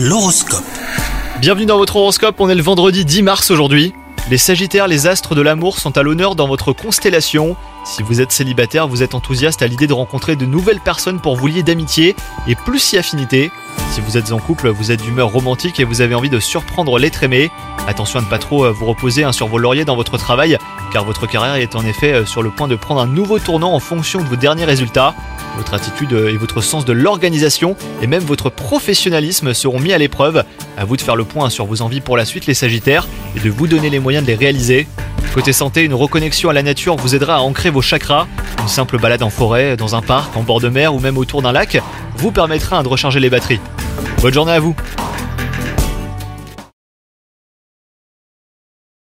L'horoscope. Bienvenue dans votre horoscope, on est le vendredi 10 mars aujourd'hui. Les Sagittaires, les astres de l'amour sont à l'honneur dans votre constellation. Si vous êtes célibataire, vous êtes enthousiaste à l'idée de rencontrer de nouvelles personnes pour vous lier d'amitié et plus si affinité. Si vous êtes en couple, vous êtes d'humeur romantique et vous avez envie de surprendre l'être aimé. Attention à ne pas trop euh, vous reposer hein, sur vos lauriers dans votre travail, car votre carrière est en effet euh, sur le point de prendre un nouveau tournant en fonction de vos derniers résultats. Votre attitude et votre sens de l'organisation et même votre professionnalisme seront mis à l'épreuve. À vous de faire le point sur vos envies pour la suite les Sagittaires et de vous donner les moyens de les réaliser. Côté santé, une reconnexion à la nature vous aidera à ancrer vos chakras. Une simple balade en forêt, dans un parc, en bord de mer ou même autour d'un lac vous permettra de recharger les batteries. Bonne journée à vous